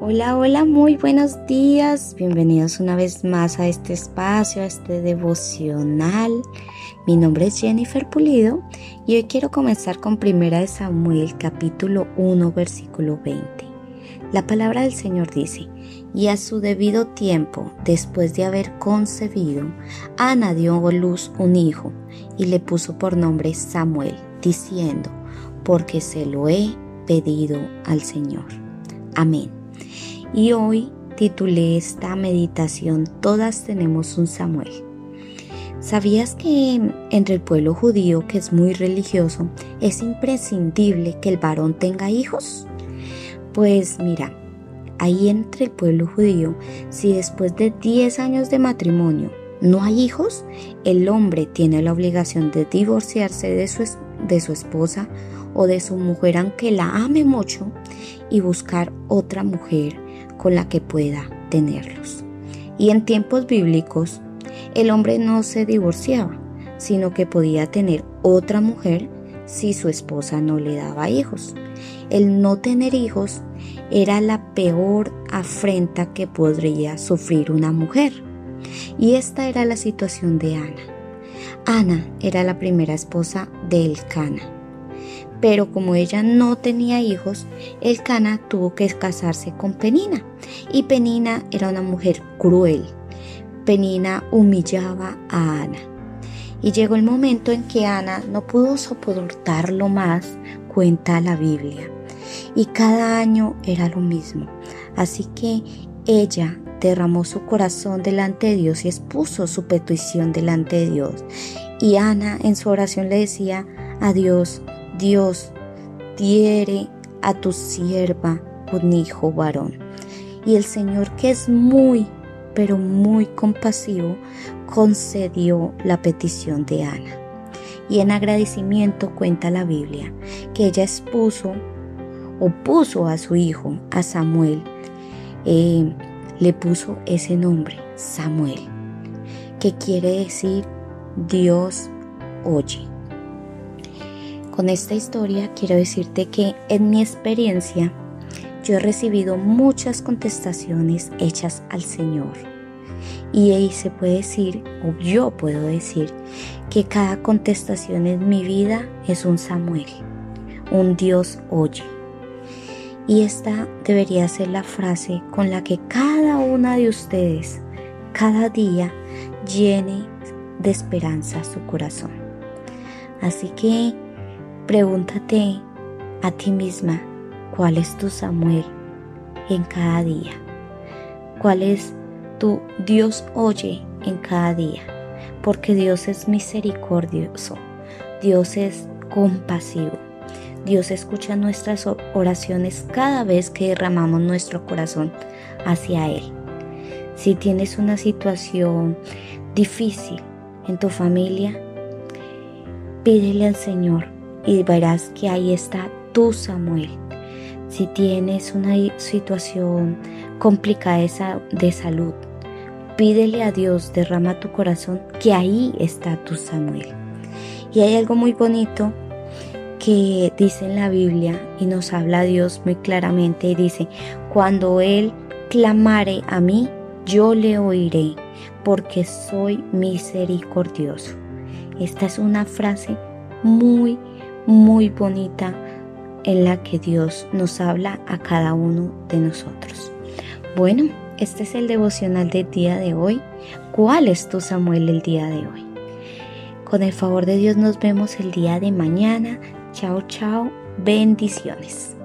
Hola, hola, muy buenos días. Bienvenidos una vez más a este espacio, a este devocional. Mi nombre es Jennifer Pulido y hoy quiero comenzar con Primera de Samuel capítulo 1 versículo 20. La palabra del Señor dice, y a su debido tiempo, después de haber concebido, Ana dio a luz un hijo y le puso por nombre Samuel, diciendo, porque se lo he pedido al Señor. Amén. Y hoy titulé esta meditación Todas tenemos un Samuel. ¿Sabías que entre el pueblo judío, que es muy religioso, es imprescindible que el varón tenga hijos? Pues mira, ahí entre el pueblo judío, si después de 10 años de matrimonio no hay hijos, el hombre tiene la obligación de divorciarse de su, de su esposa o de su mujer aunque la ame mucho y buscar otra mujer con la que pueda tenerlos. Y en tiempos bíblicos, el hombre no se divorciaba, sino que podía tener otra mujer si su esposa no le daba hijos. El no tener hijos era la peor afrenta que podría sufrir una mujer. Y esta era la situación de Ana. Ana era la primera esposa de Elcana pero como ella no tenía hijos, el Cana tuvo que casarse con Penina. Y Penina era una mujer cruel. Penina humillaba a Ana. Y llegó el momento en que Ana no pudo soportarlo más, cuenta la Biblia. Y cada año era lo mismo. Así que ella derramó su corazón delante de Dios y expuso su petición delante de Dios. Y Ana en su oración le decía a Dios, Dios, diere a tu sierva un hijo varón. Y el Señor, que es muy, pero muy compasivo, concedió la petición de Ana. Y en agradecimiento cuenta la Biblia que ella expuso o puso a su hijo, a Samuel, eh, le puso ese nombre, Samuel, que quiere decir Dios oye. Con esta historia quiero decirte que en mi experiencia yo he recibido muchas contestaciones hechas al Señor. Y ahí se puede decir, o yo puedo decir, que cada contestación en mi vida es un Samuel, un Dios oye. Y esta debería ser la frase con la que cada una de ustedes, cada día, llene de esperanza su corazón. Así que Pregúntate a ti misma cuál es tu Samuel en cada día. ¿Cuál es tu Dios oye en cada día? Porque Dios es misericordioso. Dios es compasivo. Dios escucha nuestras oraciones cada vez que derramamos nuestro corazón hacia Él. Si tienes una situación difícil en tu familia, pídele al Señor y verás que ahí está tu Samuel. Si tienes una situación complicada de salud, pídele a Dios, derrama tu corazón, que ahí está tu Samuel. Y hay algo muy bonito que dice en la Biblia y nos habla Dios muy claramente y dice, cuando Él clamare a mí, yo le oiré, porque soy misericordioso. Esta es una frase muy muy bonita en la que Dios nos habla a cada uno de nosotros. Bueno, este es el devocional del día de hoy. ¿Cuál es tu Samuel el día de hoy? Con el favor de Dios nos vemos el día de mañana. Chao, chao. Bendiciones.